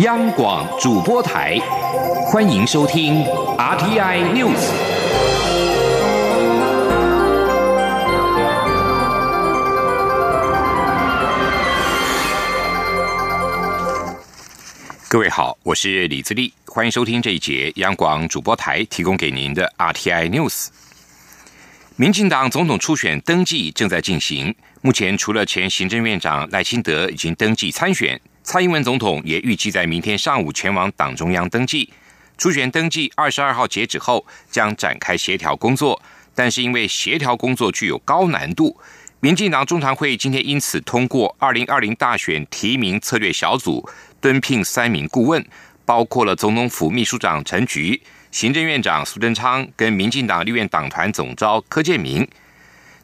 央广主播台，欢迎收听 RTI News。各位好，我是李自立，欢迎收听这一节央广主播台提供给您的 RTI News。民进党总统初选登记正在进行，目前除了前行政院长赖清德已经登记参选。蔡英文总统也预计在明天上午前往党中央登记。初选登记二十二号截止后，将展开协调工作。但是因为协调工作具有高难度，民进党中常会今天因此通过二零二零大选提名策略小组敦聘三名顾问，包括了总统府秘书长陈菊、行政院长苏贞昌跟民进党立院党团总召柯建明，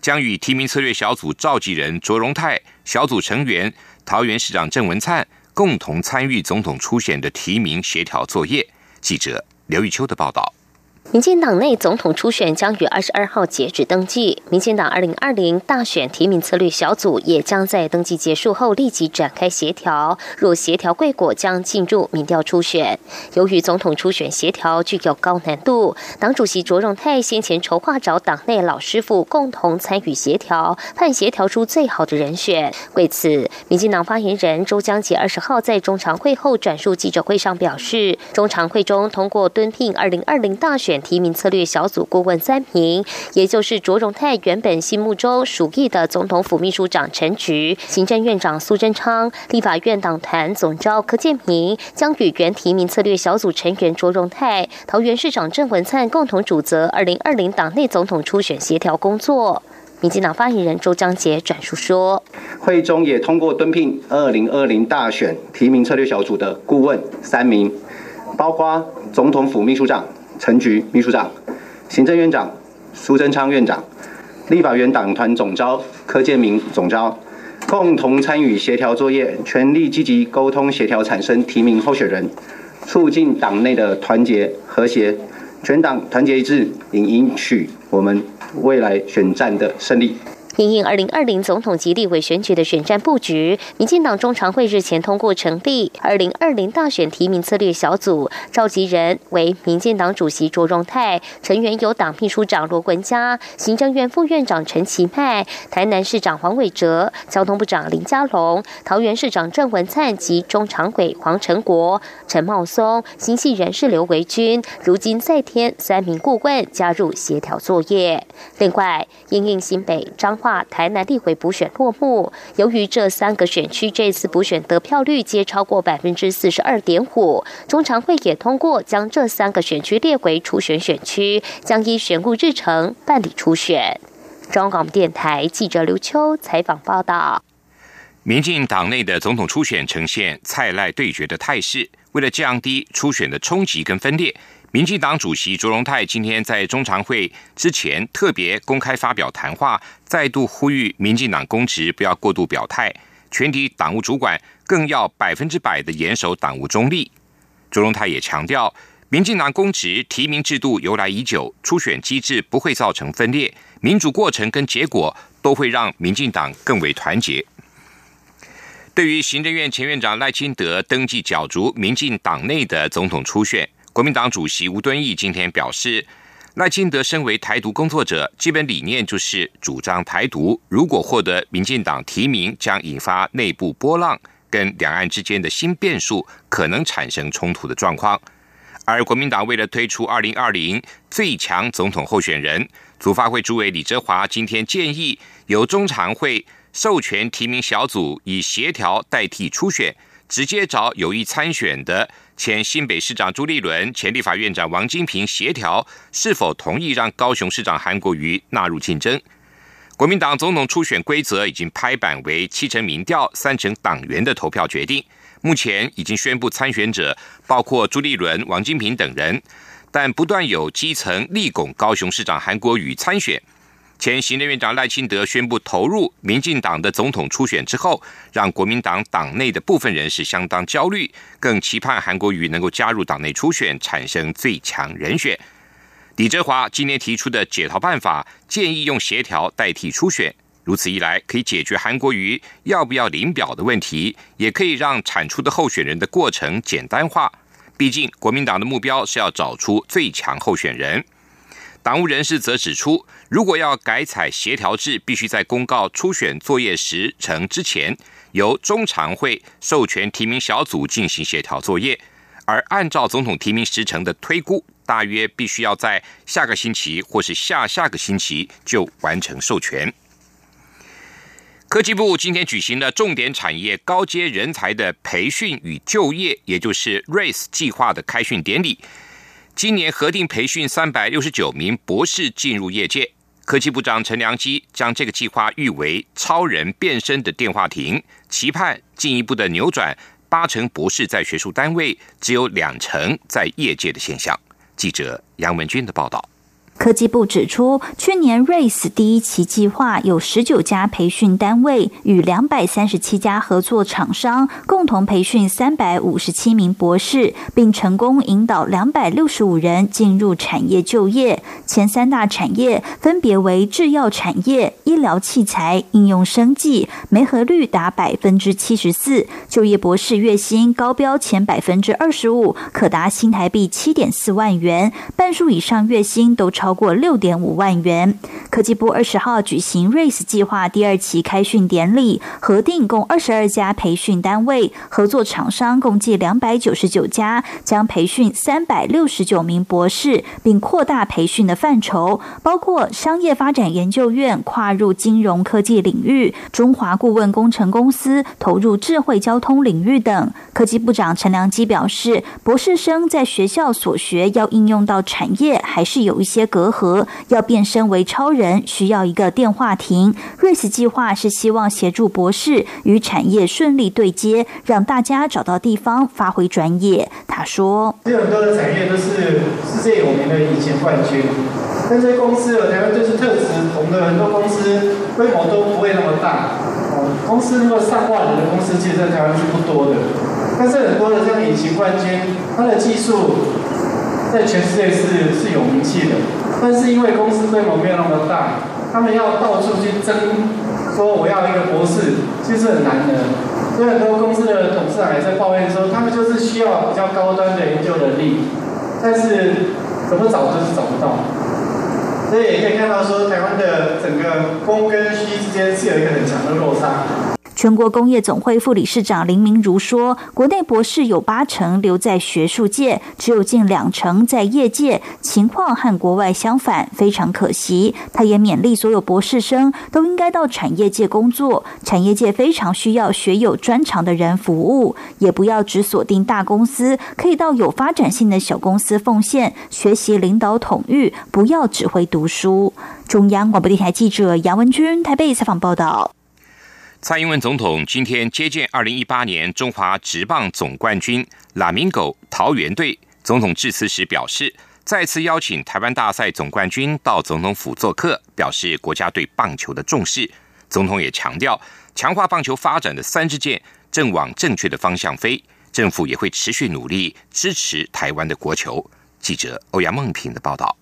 将与提名策略小组召集人卓荣泰、小组成员。桃园市长郑文灿共同参与总统初选的提名协调作业。记者刘玉秋的报道。民进党内总统初选将于二十二号截止登记，民进党二零二零大选提名策略小组也将在登记结束后立即展开协调。若协调贵果，将进入民调初选。由于总统初选协调具有高难度，党主席卓荣泰先前筹划找党内老师傅共同参与协调，盼协调出最好的人选。为此，民进党发言人周江杰二十号在中常会后转述记者会上表示，中常会中通过敦聘二零二零大选。提名策略小组顾问三名，也就是卓荣泰原本心目中属意的总统府秘书长陈菊、行政院长苏贞昌、立法院党团总召柯建明，将与原提名策略小组成员卓荣泰、桃园市长郑文灿共同主责二零二零党内总统初选协调工作。民进党发言人周江杰转述说，会中也通过敦聘二零二零大选提名策略小组的顾问三名，包括总统府秘书长。陈菊秘书长、行政院长苏贞昌院长、立法院党团总召柯建明总召，共同参与协调作业，全力积极沟通协调，产生提名候选人，促进党内的团结和谐，全党团结一致，以赢取我们未来选战的胜利。因应二零二零总统及立委选举的选战布局，民进党中常会日前通过成立二零二零大选提名策略小组，召集人为民进党主席卓荣泰，成员有党秘书长罗文嘉、行政院副院长陈其迈、台南市长黄伟哲、交通部长林佳龙、桃园市长郑文灿及中常委黄成国、陈茂松、新系人士刘维军，如今再添三名顾问加入协调作业。另外，因应新北张化。台南立委补选落幕，由于这三个选区这次补选得票率皆超过百分之四十二点五，中常会也通过将这三个选区列为初选选区，将依选务日程办理初选。中广电台记者刘秋采访报道。民进党内的总统初选呈现蔡赖对决的态势，为了降低初选的冲击跟分裂。民进党主席卓荣泰今天在中常会之前特别公开发表谈话，再度呼吁民进党公职不要过度表态，全体党务主管更要百分之百的严守党务中立。卓荣泰也强调，民进党公职提名制度由来已久，初选机制不会造成分裂，民主过程跟结果都会让民进党更为团结。对于行政院前院长赖清德登记角逐民进党内的总统初选。国民党主席吴敦义今天表示，赖清德身为台独工作者，基本理念就是主张台独。如果获得民进党提名，将引发内部波浪，跟两岸之间的新变数，可能产生冲突的状况。而国民党为了推出二零二零最强总统候选人，组发会主委李哲华今天建议，由中常会授权提名小组以协调代替初选，直接找有意参选的。前新北市长朱立伦、前立法院长王金平协调是否同意让高雄市长韩国瑜纳入竞争。国民党总统初选规则已经拍板为七成民调、三成党员的投票决定。目前已经宣布参选者包括朱立伦、王金平等人，但不断有基层力拱高雄市长韩国瑜参选。前行政院长赖清德宣布投入民进党的总统初选之后，让国民党党内的部分人士相当焦虑，更期盼韩国瑜能够加入党内初选，产生最强人选。李哲华今天提出的解套办法，建议用协调代替初选，如此一来，可以解决韩国瑜要不要领表的问题，也可以让产出的候选人的过程简单化。毕竟，国民党的目标是要找出最强候选人。党务人士则指出，如果要改采协调制，必须在公告初选作业时程之前，由中常会授权提名小组进行协调作业，而按照总统提名时程的推估，大约必须要在下个星期或是下下个星期就完成授权。科技部今天举行了重点产业高阶人才的培训与就业，也就是 RACE 计划的开训典礼。今年核定培训三百六十九名博士进入业界。科技部长陈良基将这个计划誉为“超人变身”的电话亭，期盼进一步的扭转八成博士在学术单位，只有两成在业界的现象。记者杨文军的报道。科技部指出，去年 RACE 第一期计划有十九家培训单位与两百三十七家合作厂商共同培训三百五十七名博士，并成功引导两百六十五人进入产业就业。前三大产业分别为制药产业、医疗器材、应用生技，媒合率达百分之七十四，就业博士月薪高标前百分之二十五，可达新台币七点四万元，半数以上月薪都超。超过六点五万元。科技部二十号举行 RACE 计划第二期开训典礼，核定共二十二家培训单位，合作厂商共计两百九十九家，将培训三百六十九名博士，并扩大培训的范畴，包括商业发展研究院跨入金融科技领域，中华顾问工程公司投入智慧交通领域等。科技部长陈良基表示，博士生在学校所学要应用到产业，还是有一些隔。隔阂要变身为超人，需要一个电话亭。瑞斯计划是希望协助博士与产业顺利对接，让大家找到地方发挥专业。他说：“有很多的产业都是世界有名的以前冠军，但这些公司台湾就是特质同的很多公司规模都不会那么大。公司那么上万人的公司，其实在台湾是不多的。但是很多的这样隐形冠军，他的技术在全世界是是有名气的。”但是因为公司规模没有那么大，他们要到处去争，说我要一个博士，其实很难的。所以很多公司的董事长也在抱怨说，他们就是需要比较高端的研究能力，但是怎么找就是找不到。所以也可以看到说，台湾的整个供跟需之间是有一个很强的落差。全国工业总会副理事长林明如说：“国内博士有八成留在学术界，只有近两成在业界，情况和国外相反，非常可惜。”他也勉励所有博士生都应该到产业界工作，产业界非常需要学有专长的人服务，也不要只锁定大公司，可以到有发展性的小公司奉献，学习领导统御，不要只会读书。中央广播电台记者杨文君台北采访报道。蔡英文总统今天接见二零一八年中华职棒总冠军拉明狗桃园队。总统致辞时表示，再次邀请台湾大赛总冠军到总统府做客，表示国家对棒球的重视。总统也强调，强化棒球发展的三支箭正往正确的方向飞，政府也会持续努力支持台湾的国球。记者欧阳梦平的报道。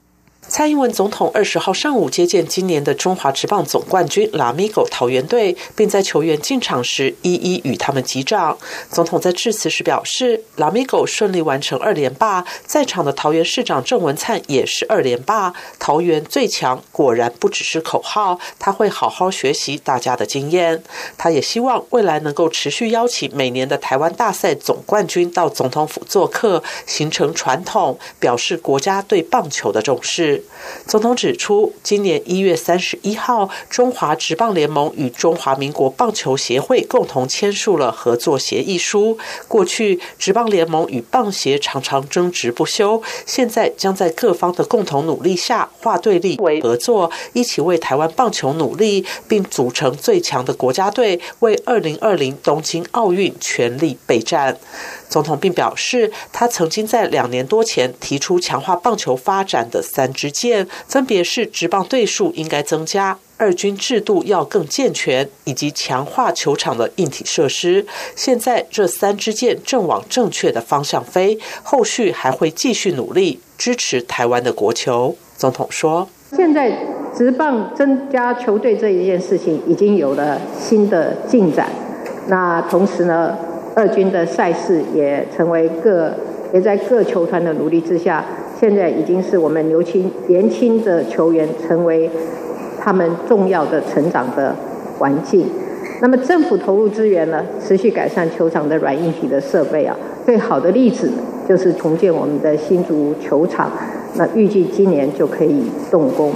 蔡英文总统二十号上午接见今年的中华职棒总冠军拉米狗桃园队，并在球员进场时一一与他们击掌。总统在致辞时表示，拉米狗顺利完成二连霸，在场的桃园市长郑文灿也是二连霸。桃园最强果然不只是口号，他会好好学习大家的经验。他也希望未来能够持续邀请每年的台湾大赛总冠军到总统府做客，形成传统，表示国家对棒球的重视。总统指出，今年一月三十一号，中华职棒联盟与中华民国棒球协会共同签署了合作协议书。过去，职棒联盟与棒协常常争执不休，现在将在各方的共同努力下，化对立为合作，一起为台湾棒球努力，并组成最强的国家队，为二零二零东京奥运全力备战。总统并表示，他曾经在两年多前提出强化棒球发展的三支箭，分别是职棒队数应该增加、二军制度要更健全，以及强化球场的硬体设施。现在这三支箭正往正确的方向飞，后续还会继续努力支持台湾的国球。总统说：“现在职棒增加球队这一件事情已经有了新的进展。那同时呢，二军的赛事也成为各也在各球团的努力之下，现在已经是我们年轻年轻的球员成为他们重要的成长的环境。那么政府投入资源呢，持续改善球场的软硬体的设备啊。最好的例子就是重建我们的新竹球场，那预计今年就可以动工。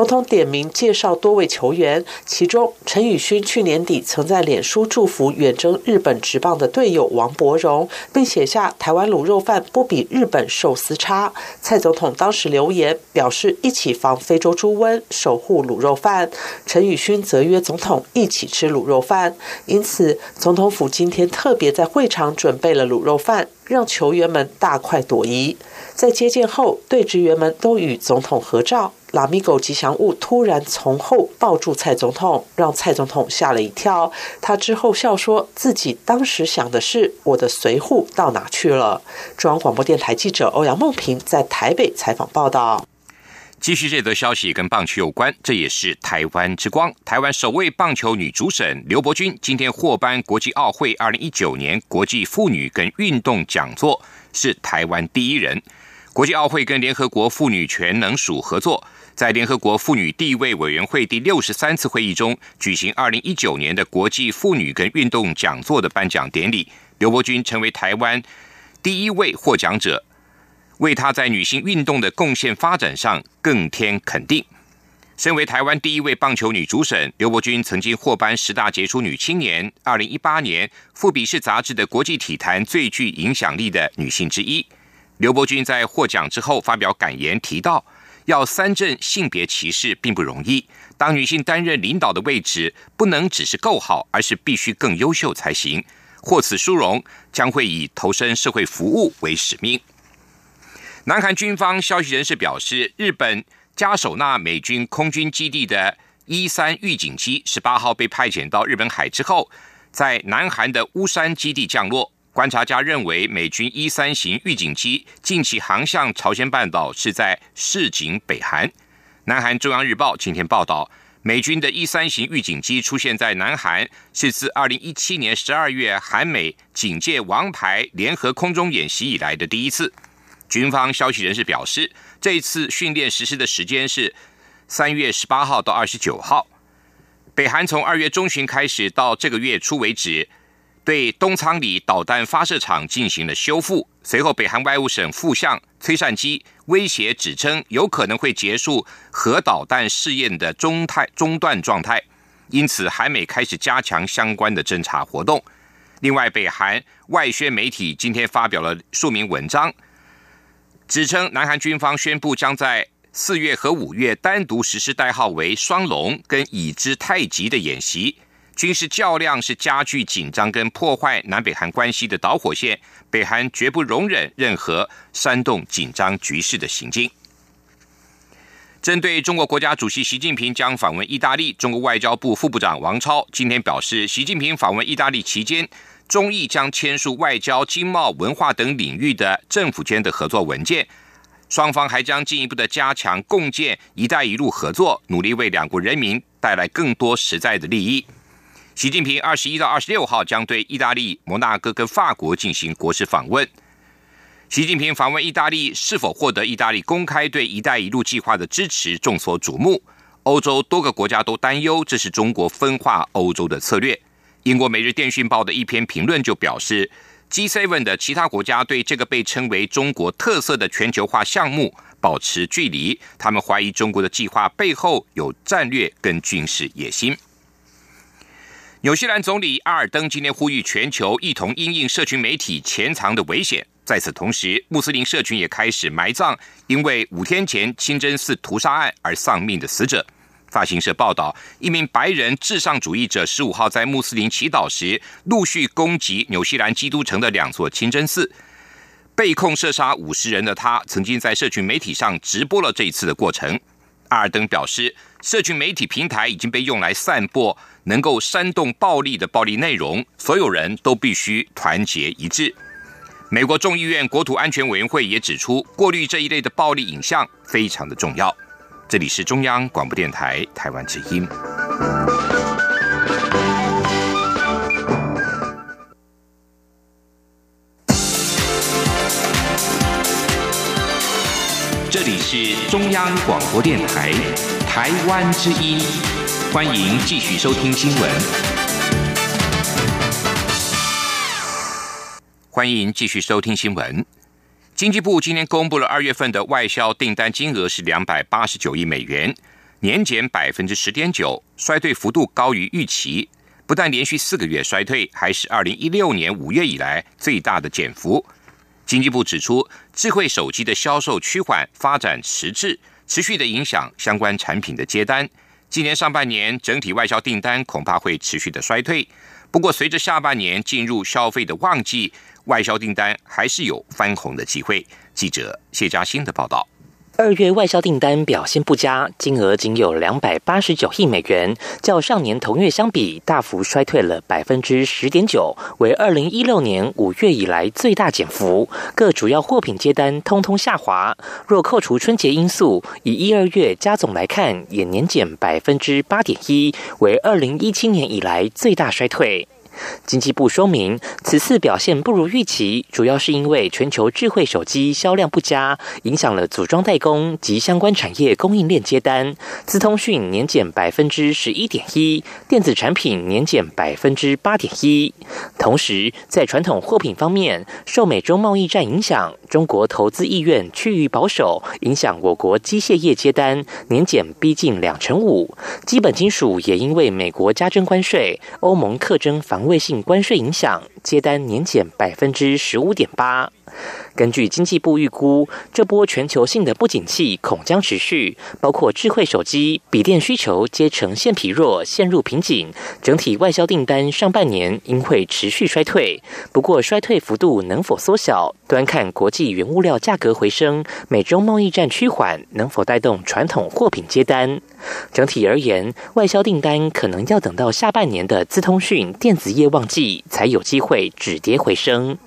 总统点名介绍多位球员，其中陈宇勋去年底曾在脸书祝福远征日本职棒的队友王柏荣，并写下“台湾卤肉饭不比日本寿司差”。蔡总统当时留言表示：“一起防非洲猪瘟，守护卤肉饭。”陈宇勋则约总统一起吃卤肉饭。因此，总统府今天特别在会场准备了卤肉饭，让球员们大快朵颐。在接见后，队职员们都与总统合照。拉米狗吉祥物突然从后抱住蔡总统，让蔡总统吓了一跳。他之后笑说自己当时想的是：“我的随扈到哪去了？”中央广播电台记者欧阳梦平在台北采访报道。继续这则消息跟棒球有关，这也是台湾之光。台湾首位棒球女主审刘伯君今天获颁国际奥会二零一九年国际妇女跟运动讲座，是台湾第一人。国际奥会跟联合国妇女全能署合作。在联合国妇女地位委员会第六十三次会议中，举行二零一九年的国际妇女跟运动讲座的颁奖典礼，刘伯君成为台湾第一位获奖者，为他在女性运动的贡献发展上更添肯定。身为台湾第一位棒球女主审，刘伯君曾经获颁十大杰出女青年、二零一八年《富比士》杂志的国际体坛最具影响力的女性之一。刘伯君在获奖之后发表感言，提到。要三振性别歧视并不容易。当女性担任领导的位置，不能只是够好，而是必须更优秀才行。获此殊荣，将会以投身社会服务为使命。南韩军方消息人士表示，日本加首纳美军空军基地的一三预警机十八号被派遣到日本海之后，在南韩的乌山基地降落。观察家认为，美军一三型预警机近期航向朝鲜半岛是在示警北韩。南韩中央日报今天报道，美军的一三型预警机出现在南韩，是自二零一七年十二月韩美警戒王牌联合空中演习以来的第一次。军方消息人士表示，这一次训练实施的时间是三月十八号到二十九号。北韩从二月中旬开始到这个月初为止。对东仓里导弹发射场进行了修复。随后，北韩外务省副相崔善基威胁指称，有可能会结束核导弹试验的中态中断状态，因此韩美开始加强相关的侦查活动。另外，北韩外宣媒体今天发表了数名文章，指称南韩军方宣布将在四月和五月单独实施代号为“双龙”跟“已知太极”的演习。军事较量是加剧紧张跟破坏南北韩关系的导火线，北韩绝不容忍任何煽动紧张局势的行径。针对中国国家主席习近平将访问意大利，中国外交部副部长王超今天表示，习近平访问意大利期间，中意将签署外交、经贸、文化等领域的政府间的合作文件，双方还将进一步的加强共建“一带一路”合作，努力为两国人民带来更多实在的利益。习近平二十一到二十六号将对意大利、摩纳哥跟法国进行国事访问。习近平访问意大利是否获得意大利公开对“一带一路”计划的支持，众所瞩目。欧洲多个国家都担忧这是中国分化欧洲的策略。英国《每日电讯报》的一篇评论就表示，G7 的其他国家对这个被称为中国特色的全球化项目保持距离，他们怀疑中国的计划背后有战略跟军事野心。纽西兰总理阿尔登今天呼吁全球一同因应社群媒体潜藏的危险。在此同时，穆斯林社群也开始埋葬因为五天前清真寺屠杀案而丧命的死者。发行社报道，一名白人至上主义者十五号在穆斯林祈祷时，陆续攻击纽西兰基督城的两座清真寺，被控射杀五十人的他，曾经在社群媒体上直播了这一次的过程。阿尔登表示，社群媒体平台已经被用来散播能够煽动暴力的暴力内容，所有人都必须团结一致。美国众议院国土安全委员会也指出，过滤这一类的暴力影像非常的重要。这里是中央广播电台台湾之音。这里是中央广播电台台湾之音，欢迎继续收听新闻。欢迎继续收听新闻。经济部今天公布了二月份的外销订单金额是两百八十九亿美元，年减百分之十点九，衰退幅度高于预期。不但连续四个月衰退，还是二零一六年五月以来最大的减幅。经济部指出，智慧手机的销售趋缓，发展迟滞，持续的影响相关产品的接单。今年上半年整体外销订单恐怕会持续的衰退。不过，随着下半年进入消费的旺季，外销订单还是有翻红的机会。记者谢嘉欣的报道。二月外销订单表现不佳，金额仅有两百八十九亿美元，较上年同月相比大幅衰退了百分之十点九，为二零一六年五月以来最大减幅。各主要货品接单通通下滑。若扣除春节因素，以一二月加总来看，也年减百分之八点一，为二零一七年以来最大衰退。经济部说明，此次表现不如预期，主要是因为全球智慧手机销量不佳，影响了组装代工及相关产业供应链接单。资通讯年减百分之十一点一，电子产品年减百分之八点一。同时，在传统货品方面，受美中贸易战影响，中国投资意愿趋于保守，影响我国机械业接单年减逼近两成五。基本金属也因为美国加征关税，欧盟特征防。卫性关税影响，接单年减百分之十五点八。根据经济部预估，这波全球性的不景气恐将持续，包括智慧手机、笔电需求皆呈现疲弱，陷入瓶颈。整体外销订单上半年应会持续衰退，不过衰退幅度能否缩小，端看国际原物料价格回升、美中贸易战趋缓能否带动传统货品接单。整体而言，外销订单可能要等到下半年的资通讯、电子业旺季，才有机会止跌回升。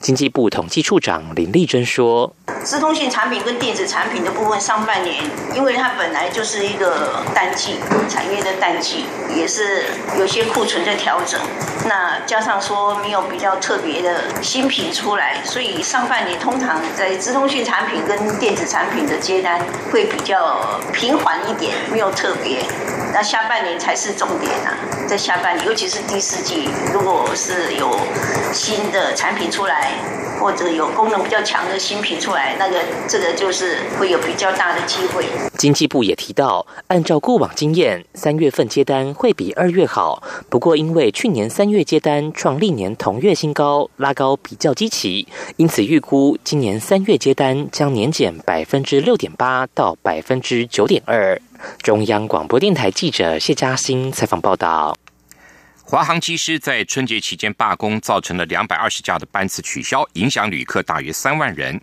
经济部统计处长林丽珍说：“资通讯产品跟电子产品的部分，上半年因为它本来就是一个淡季，产业的淡季，也是有些库存在调整。那加上说没有比较特别的新品出来，所以上半年通常在资通讯产品跟电子产品的接单会比较平缓一点，没有特别。那下半年才是重点啊，在下半年，尤其是第四季，如果是有新的产品。”出出来，或者有功能比较强的新品出来，那个这个就是会有比较大的机会。经济部也提到，按照过往经验，三月份接单会比二月好。不过，因为去年三月接单创历年同月新高，拉高比较积极，因此预估今年三月接单将年减百分之六点八到百分之九点二。中央广播电台记者谢嘉欣采访报道。华航机师在春节期间罢工，造成了两百二十架的班次取消，影响旅客大约三万人。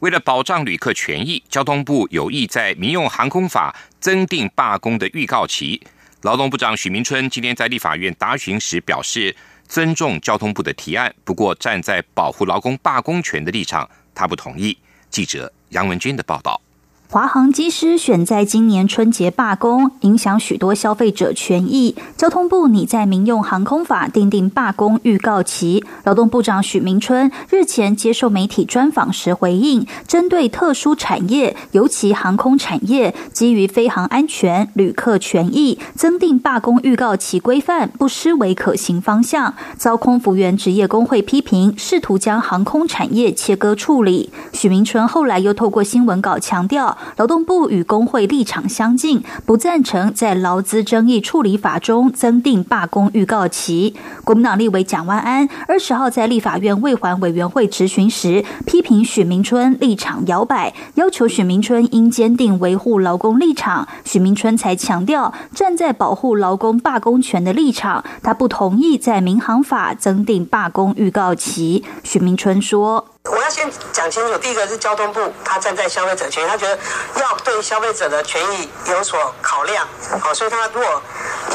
为了保障旅客权益，交通部有意在民用航空法增订罢工的预告期。劳动部长许明春今天在立法院答询时表示，尊重交通部的提案，不过站在保护劳工罢工权的立场，他不同意。记者杨文军的报道。华航机师选在今年春节罢工，影响许多消费者权益。交通部拟在民用航空法订定罢工预告期。劳动部长许明春日前接受媒体专访时回应，针对特殊产业，尤其航空产业，基于飞航安全、旅客权益，增订罢工预告期规范，不失为可行方向。遭空服员职业工会批评，试图将航空产业切割处理。许明春后来又透过新闻稿强调。劳动部与工会立场相近，不赞成在劳资争议处理法中增订罢工预告期。国民党立委蒋万安二十号在立法院未还委员会质询时，批评许明春立场摇摆，要求许明春应坚定维护劳工立场。许明春才强调站在保护劳工罢工权的立场，他不同意在民航法增订罢工预告期。许明春说。我要先讲清楚，第一个是交通部，他站在消费者权益，他觉得要对消费者的权益有所考量，好，所以他如果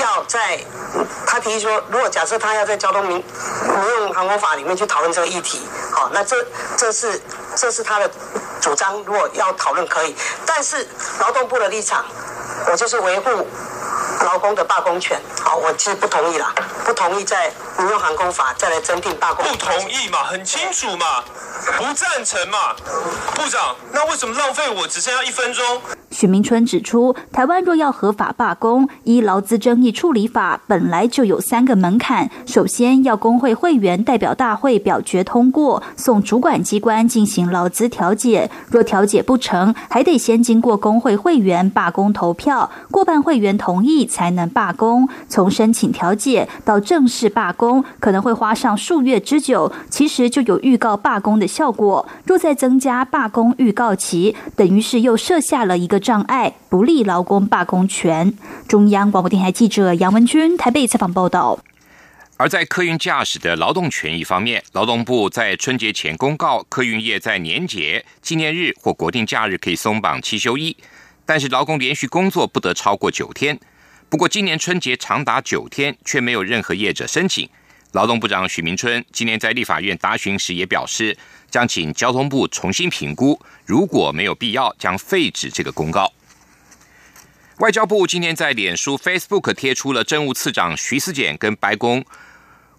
要在，他提议说，如果假设他要在交通民民用航空法里面去讨论这个议题，好，那这这是这是他的主张，如果要讨论可以，但是劳动部的立场，我就是维护劳工的罢工权。好，我其实不同意啦，不同意在民用航空法再来增订罢工。不同意嘛，很清楚嘛，不赞成嘛，部长，那为什么浪费我只剩下一分钟？许明春指出，台湾若要合法罢工，依劳资争议处理法本来就有三个门槛：首先要工会会员代表大会表决通过，送主管机关进行劳资调解；若调解不成，还得先经过工会会员罢工投票，过半会员同意才能罢工。从申请调解到正式罢工，可能会花上数月之久，其实就有预告罢工的效果。若再增加罢工预告期，等于是又设下了一个。障碍不利劳工罢工权。中央广播电台记者杨文君台北采访报道。而在客运驾驶的劳动权益方面，劳动部在春节前公告，客运业在年节、纪念日或国定假日可以松绑七休一，但是劳工连续工作不得超过九天。不过今年春节长达九天，却没有任何业者申请。劳动部长许明春今天在立法院答询时也表示，将请交通部重新评估，如果没有必要，将废止这个公告。外交部今天在脸书 Facebook 贴出了政务次长徐思俭跟白宫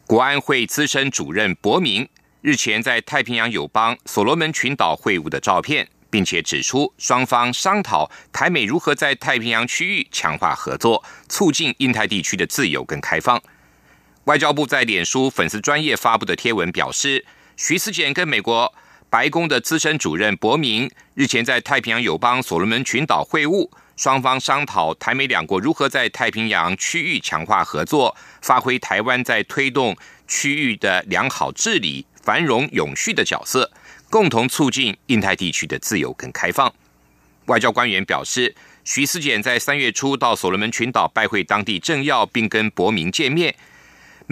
国安会资深主任博明日前在太平洋友邦所罗门群岛会晤的照片，并且指出双方商讨台美如何在太平洋区域强化合作，促进印太地区的自由跟开放。外交部在脸书粉丝专业发布的贴文表示，徐思俭跟美国白宫的资深主任博明日前在太平洋友邦所罗门群岛会晤，双方商讨台美两国如何在太平洋区域强化合作，发挥台湾在推动区域的良好治理、繁荣永续的角色，共同促进印太地区的自由跟开放。外交官员表示，徐思俭在三月初到所罗门群岛拜会当地政要，并跟博明见面。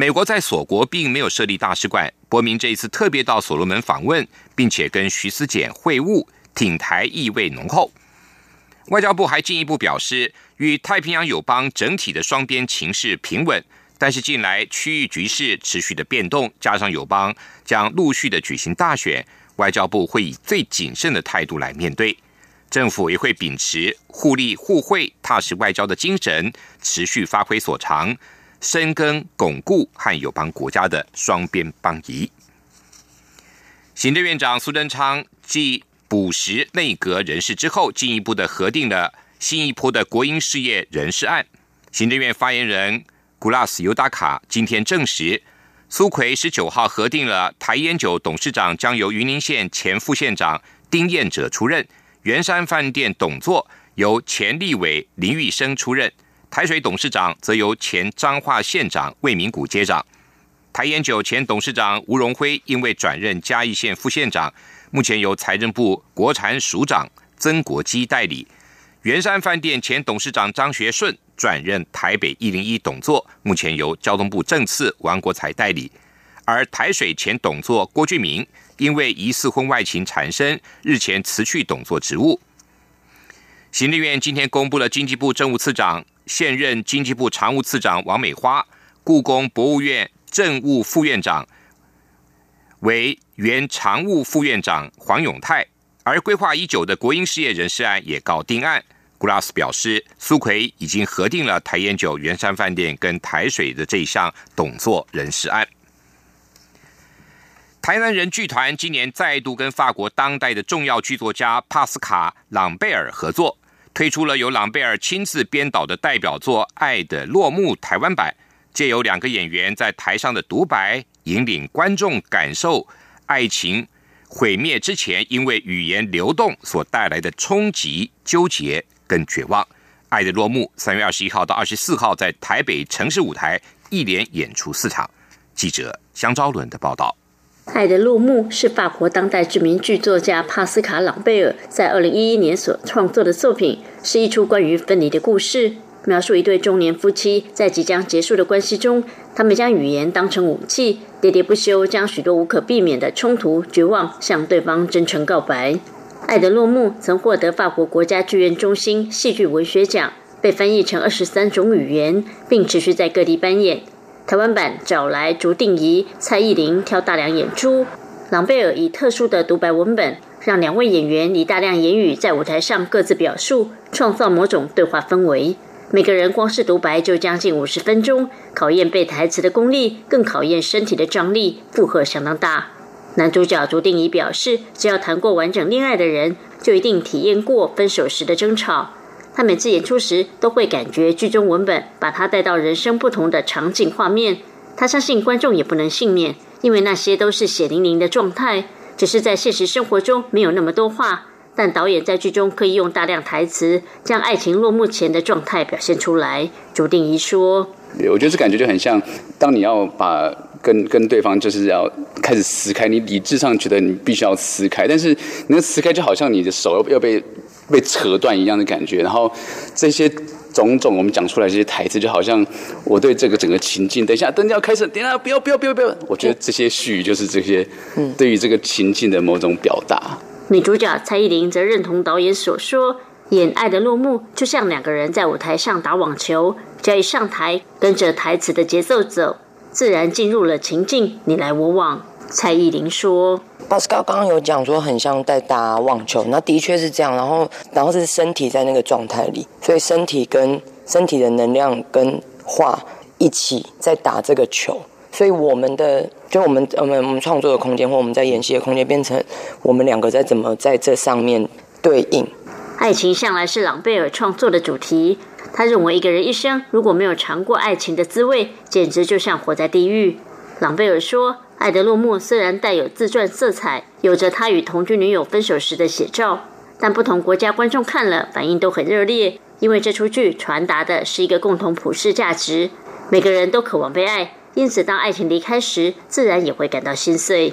美国在锁国并没有设立大使馆，伯明这一次特别到所罗门访问，并且跟徐思俭会晤，挺台意味浓厚。外交部还进一步表示，与太平洋友邦整体的双边情势平稳，但是近来区域局势持续的变动，加上友邦将陆续的举行大选，外交部会以最谨慎的态度来面对。政府也会秉持互利互惠、踏实外交的精神，持续发挥所长。深耕巩固和友邦国家的双边邦谊。行政院长苏贞昌继补实内阁人事之后，进一步的核定了新一波的国营事业人事案。行政院发言人古拉斯尤达卡今天证实，苏奎十九号核定了台烟酒董事长将由云林县前副县长丁彦哲出任，圆山饭店董座由前立委林玉生出任。台水董事长则由前彰化县长魏明谷接掌，台烟酒前董事长吴荣辉因为转任嘉义县副县长，目前由财政部国产署长曾国基代理。圆山饭店前董事长张学顺转任台北一零一董座，目前由交通部政次王国才代理。而台水前董座郭俊明因为疑似婚外情缠身，日前辞去董座职务。行政院今天公布了经济部政务次长。现任经济部常务次长王美花，故宫博物院政务副院长为原常务副院长黄永泰，而规划已久的国营事业人事案也告定案。古拉斯表示，苏奎已经核定了台烟酒、圆山饭店跟台水的这一项董座人事案。台南人剧团今年再度跟法国当代的重要剧作家帕斯卡朗贝尔合作。推出了由朗贝尔亲自编导的代表作《爱的落幕》台湾版，借由两个演员在台上的独白，引领观众感受爱情毁灭之前因为语言流动所带来的冲击、纠结跟绝望。《爱的落幕》三月二十一号到二十四号在台北城市舞台一连演出四场。记者香昭伦的报道。《爱的落幕》是法国当代知名剧作家帕斯卡·朗贝尔在二零一一年所创作的作品，是一出关于分离的故事，描述一对中年夫妻在即将结束的关系中，他们将语言当成武器，喋喋不休，将许多无可避免的冲突、绝望向对方真诚告白。《爱的落幕》曾获得法国国家剧院中心戏剧文学奖，被翻译成二十三种语言，并持续在各地扮演。台湾版找来竹定仪、蔡依林挑大梁演出。朗贝尔以特殊的独白文本，让两位演员以大量言语在舞台上各自表述，创造某种对话氛围。每个人光是独白就将近五十分钟，考验背台词的功力，更考验身体的张力，负荷相当大。男主角朱定仪表示，只要谈过完整恋爱的人，就一定体验过分手时的争吵。他每次演出时，都会感觉剧中文本把他带到人生不同的场景画面。他相信观众也不能幸免，因为那些都是血淋淋的状态，只是在现实生活中没有那么多话。但导演在剧中可以用大量台词，将爱情落幕前的状态表现出来。朱定仪说：“我觉得这感觉就很像，当你要把跟跟对方就是要开始撕开，你理智上觉得你必须要撕开，但是那撕开就好像你的手要要被被扯断一样的感觉。然后这些种种我们讲出来这些台词，就好像我对这个整个情境，等一下，等下要开始，等下不要不要不要不要，我觉得这些絮就是这些对于这个情境的某种表达。”女主角蔡依林则认同导演所说，演爱的落幕就像两个人在舞台上打网球，只要一上台，跟着台词的节奏走，自然进入了情境，你来我往。蔡依林说：“巴斯高刚刚有讲说很像在打网球，那的确是这样。然后，然后是身体在那个状态里，所以身体跟身体的能量跟画一起在打这个球。”所以我们的，就我们我们我们创作的空间，或我们在演戏的空间，变成我们两个在怎么在这上面对应。爱情向来是朗贝尔创作的主题。他认为一个人一生如果没有尝过爱情的滋味，简直就像活在地狱。朗贝尔说：“爱的落幕虽然带有自传色彩，有着他与同居女友分手时的写照，但不同国家观众看了反应都很热烈，因为这出剧传达的是一个共同普世价值：每个人都渴望被爱。”因此，当爱情离开时，自然也会感到心碎。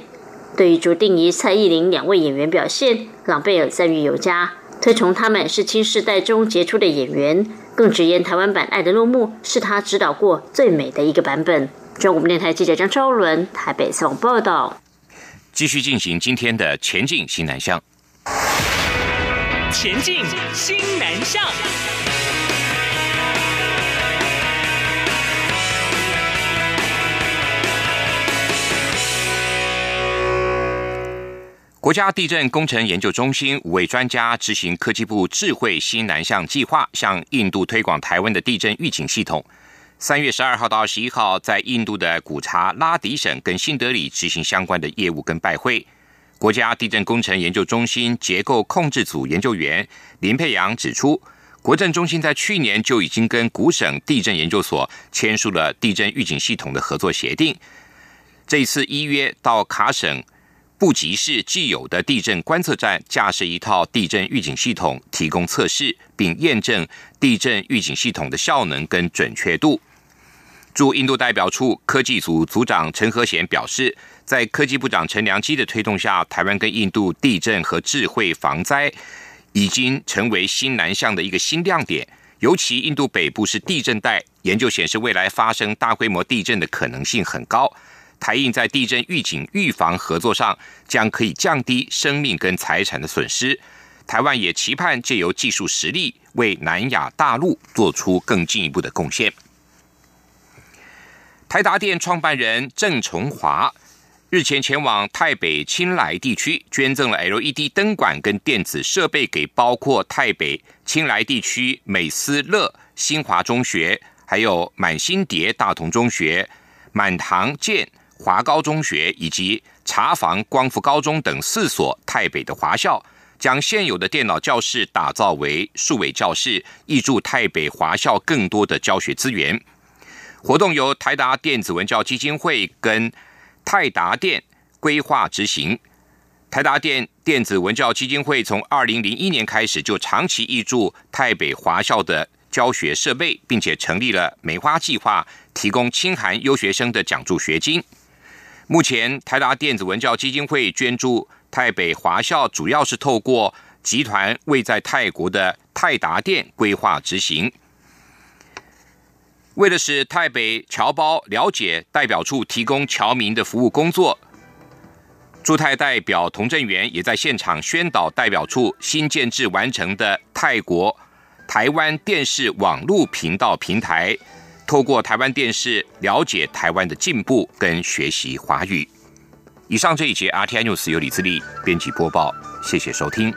对于朱定怡、蔡依林两位演员表现，朗贝尔赞誉有加，推崇他们是新世代中杰出的演员，更直言台湾版《爱的落幕》是他指导过最美的一个版本。中国电台记者张超伦台北采访报道。继续进行今天的前进新南向。前进新南向。国家地震工程研究中心五位专家执行科技部智慧新南向计划，向印度推广台湾的地震预警系统。三月十二号到二十一号，在印度的古查拉迪省跟新德里执行相关的业务跟拜会。国家地震工程研究中心结构控制组研究员林佩阳指出，国政中心在去年就已经跟古省地震研究所签署了地震预警系统的合作协定。这一次依约到卡省。布吉市既有的地震观测站架设一套地震预警系统，提供测试并验证地震预警系统的效能跟准确度。驻印度代表处科技组组长陈和贤表示，在科技部长陈良基的推动下，台湾跟印度地震和智慧防灾已经成为新南向的一个新亮点。尤其印度北部是地震带，研究显示未来发生大规模地震的可能性很高。台印在地震预警预防合作上，将可以降低生命跟财产的损失。台湾也期盼借由技术实力，为南亚大陆做出更进一步的贡献。台达电创办人郑崇华日前前往台北青来地区，捐赠了 LED 灯管跟电子设备给包括台北青来地区美思乐新华中学，还有满新蝶大同中学、满堂建。华高中学以及茶房光复高中等四所台北的华校，将现有的电脑教室打造为数位教室，挹注台北华校更多的教学资源。活动由台达电子文教基金会跟泰达电规划执行。台达电电子文教基金会从二零零一年开始就长期挹注台北华校的教学设备，并且成立了梅花计划，提供清寒优学生的奖助学金。目前，台达电子文教基金会捐助台北华校，主要是透过集团位在泰国的泰达电规划执行。为了使台北侨胞了解代表处提供侨民的服务工作，驻泰代表童振源也在现场宣导代表处新建制完成的泰国台湾电视网络频道平台。透过台湾电视了解台湾的进步跟学习华语。以上这一节 RTI News 由李自力编辑播报，谢谢收听。